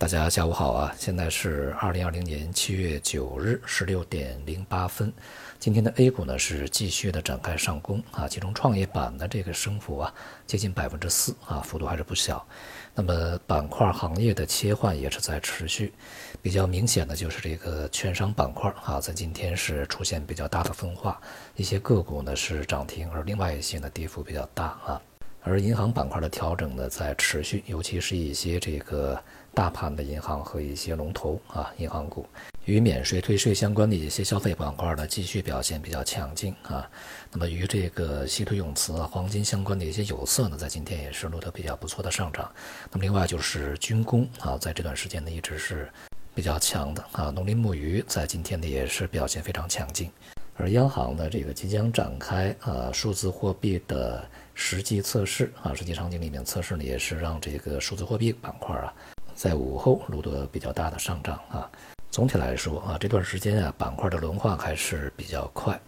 大家下午好啊！现在是二零二零年七月九日十六点零八分。今天的 A 股呢是继续的展开上攻啊，其中创业板的这个升幅啊接近百分之四啊，幅度还是不小。那么板块行业的切换也是在持续，比较明显的就是这个券商板块啊，在今天是出现比较大的分化，一些个股呢是涨停，而另外一些呢跌幅比较大啊。而银行板块的调整呢在持续，尤其是一些这个。大盘的银行和一些龙头啊，银行股与免税退税相关的一些消费板块呢，继续表现比较强劲啊。那么与这个稀土永磁啊、黄金相关的一些有色呢，在今天也是录得比较不错的上涨。那么另外就是军工啊，在这段时间呢一直是比较强的啊。农林牧渔在今天呢也是表现非常强劲。而央行呢这个即将展开啊数字货币的实际测试啊，实际场景里面测试呢，也是让这个数字货币板块啊。在午后录得比较大的上涨啊，总体来说啊，这段时间啊，板块的轮换还是比较快。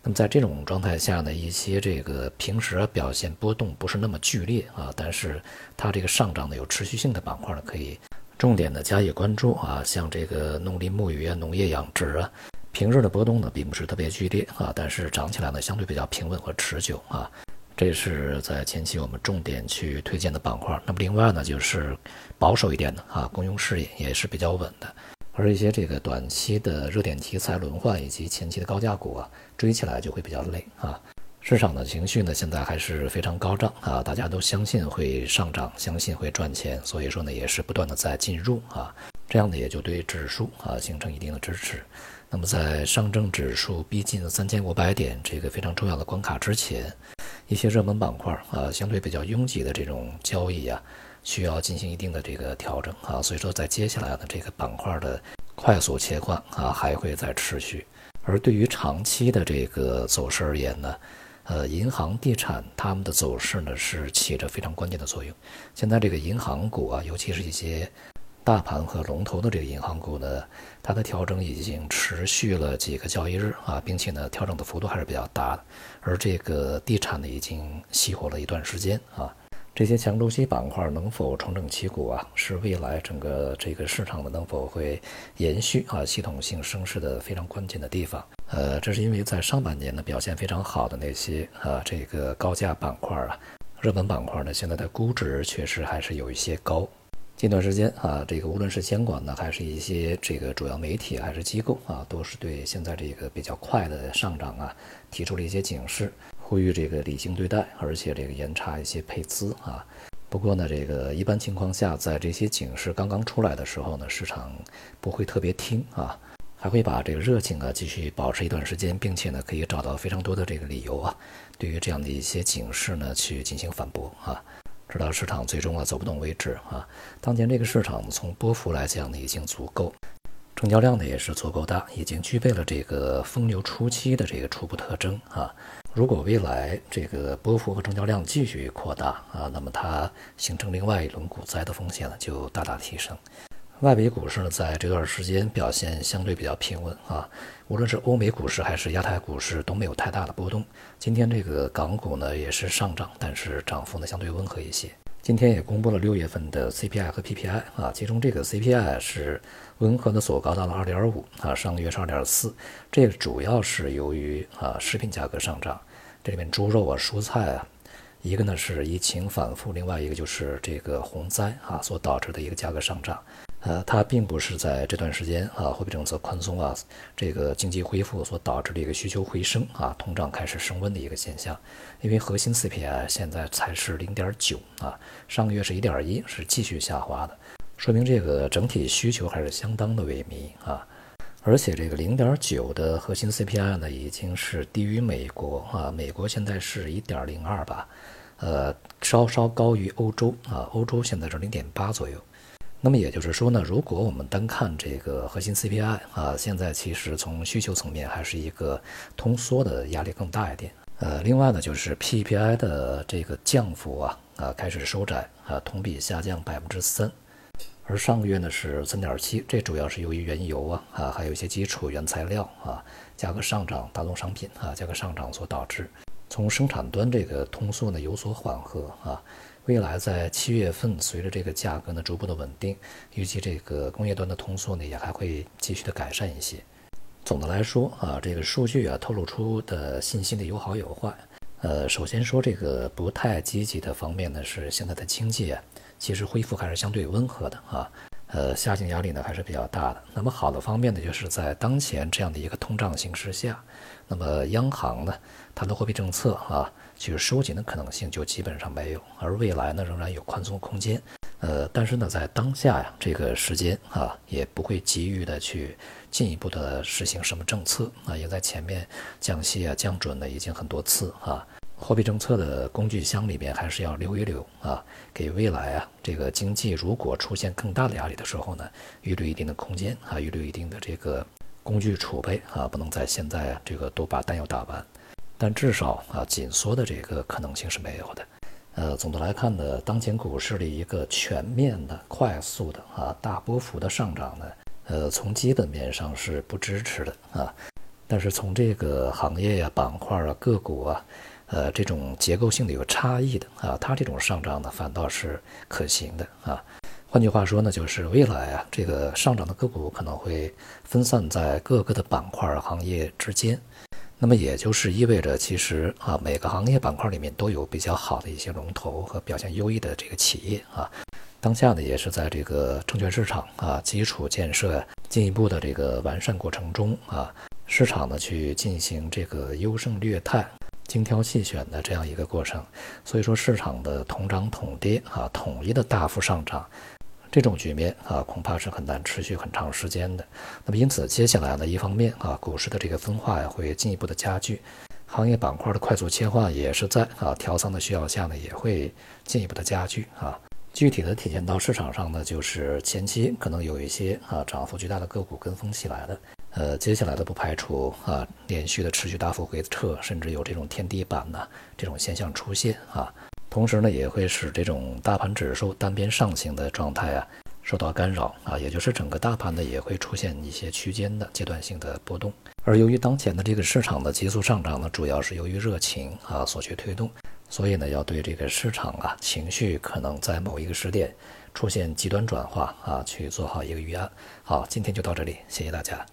那么在这种状态下呢，一些这个平时表现波动不是那么剧烈啊，但是它这个上涨的有持续性的板块呢，可以重点的加以关注啊，像这个农林牧渔啊、农业养殖啊，平日的波动呢并不是特别剧烈啊，但是涨起来呢相对比较平稳和持久啊。这是在前期我们重点去推荐的板块。那么另外呢，就是保守一点的啊，公用事业也是比较稳的。而一些这个短期的热点题材轮换以及前期的高价股啊，追起来就会比较累啊。市场的情绪呢，现在还是非常高涨啊，大家都相信会上涨，相信会赚钱，所以说呢，也是不断的在进入啊，这样呢也就对指数啊形成一定的支持。那么在上证指数逼近三千五百点这个非常重要的关卡之前。一些热门板块啊，相对比较拥挤的这种交易啊，需要进行一定的这个调整啊，所以说在接下来的这个板块的快速切换啊，还会再持续。而对于长期的这个走势而言呢，呃，银行、地产它们的走势呢是起着非常关键的作用。现在这个银行股啊，尤其是一些。大盘和龙头的这个银行股呢，它的调整已经持续了几个交易日啊，并且呢，调整的幅度还是比较大的。而这个地产呢，已经熄火了一段时间啊。这些强周期板块能否重整旗鼓啊，是未来整个这个市场的能否会延续啊系统性升势的非常关键的地方。呃，这是因为在上半年呢表现非常好的那些啊这个高价板块啊、热门板块呢，现在的估值确实还是有一些高。近段时间啊，这个无论是监管呢，还是一些这个主要媒体，还是机构啊，都是对现在这个比较快的上涨啊，提出了一些警示，呼吁这个理性对待，而且这个严查一些配资啊。不过呢，这个一般情况下，在这些警示刚刚出来的时候呢，市场不会特别听啊，还会把这个热情啊继续保持一段时间，并且呢，可以找到非常多的这个理由啊，对于这样的一些警示呢，去进行反驳啊。直到市场最终啊走不动为止啊！当前这个市场从波幅来讲呢已经足够，成交量呢也是足够大，已经具备了这个疯牛初期的这个初步特征啊。如果未来这个波幅和成交量继续扩大啊，那么它形成另外一轮股灾的风险呢就大大提升。外围股市呢，在这段时间表现相对比较平稳啊，无论是欧美股市还是亚太股市都没有太大的波动。今天这个港股呢也是上涨，但是涨幅呢相对温和一些。今天也公布了六月份的 CPI 和 PPI 啊，其中这个 CPI 是温和的走高到了二点五啊，上个月是二点四，这个主要是由于啊食品价格上涨，这里面猪肉啊、蔬菜啊，一个呢是疫情反复，另外一个就是这个洪灾啊所导致的一个价格上涨。呃，它并不是在这段时间啊，货币政策宽松啊，这个经济恢复所导致的一个需求回升啊，通胀开始升温的一个现象。因为核心 CPI 现在才是零点九啊，上个月是一点一，是继续下滑的，说明这个整体需求还是相当的萎靡啊。而且这个零点九的核心 CPI 呢，已经是低于美国啊，美国现在是一点零二吧，呃，稍稍高于欧洲啊，欧洲现在是零点八左右。那么也就是说呢，如果我们单看这个核心 CPI 啊，现在其实从需求层面还是一个通缩的压力更大一点。呃，另外呢，就是 PPI 的这个降幅啊啊开始收窄啊，同比下降百分之三，而上个月呢是三点七，这主要是由于原油啊啊还有一些基础原材料啊价格上涨，大宗商品啊价格上涨所导致。从生产端这个通缩呢有所缓和啊，未来在七月份，随着这个价格呢逐步的稳定，预计这个工业端的通缩呢也还会继续的改善一些。总的来说啊，这个数据啊透露出的信息呢有好有坏。呃，首先说这个不太积极的方面呢是现在的经济啊，其实恢复还是相对温和的啊。呃，下行压力呢还是比较大的。那么好的方面呢，就是在当前这样的一个通胀形势下，那么央行呢，它的货币政策啊，去收紧的可能性就基本上没有，而未来呢，仍然有宽松空间。呃，但是呢，在当下呀，这个时间啊，也不会急于的去进一步的实行什么政策啊，也在前面降息啊、降准呢，已经很多次啊。货币政策的工具箱里边还是要留一留啊，给未来啊这个经济如果出现更大的压力的时候呢，预留一定的空间啊，预留一定的这个工具储备啊，不能在现在啊这个都把弹药打完，但至少啊紧缩的这个可能性是没有的。呃，总的来看呢，当前股市的一个全面的、快速的啊大波幅的上涨呢，呃，从基本面上是不支持的啊，但是从这个行业呀、板块啊、个股啊。呃，这种结构性的有差异的啊，它这种上涨呢，反倒是可行的啊。换句话说呢，就是未来啊，这个上涨的个股可能会分散在各个的板块行业之间。那么也就是意味着，其实啊，每个行业板块里面都有比较好的一些龙头和表现优异的这个企业啊。当下呢，也是在这个证券市场啊基础建设进一步的这个完善过程中啊，市场呢去进行这个优胜劣汰。精挑细选的这样一个过程，所以说市场的同涨同跌啊，统一的大幅上涨，这种局面啊，恐怕是很难持续很长时间的。那么因此，接下来呢，一方面啊，股市的这个分化呀，会进一步的加剧，行业板块的快速切换也是在啊调仓的需要下呢，也会进一步的加剧啊。具体的体现到市场上呢，就是前期可能有一些啊涨幅巨大的个股跟风起来了。呃，接下来的不排除啊，连续的持续大幅回撤，甚至有这种天地板呢这种现象出现啊。同时呢，也会使这种大盘指数单边上行的状态啊受到干扰啊，也就是整个大盘呢也会出现一些区间的阶段性的波动。而由于当前的这个市场的急速上涨呢，主要是由于热情啊所去推动，所以呢，要对这个市场啊情绪可能在某一个时点出现极端转化啊，去做好一个预案。好，今天就到这里，谢谢大家。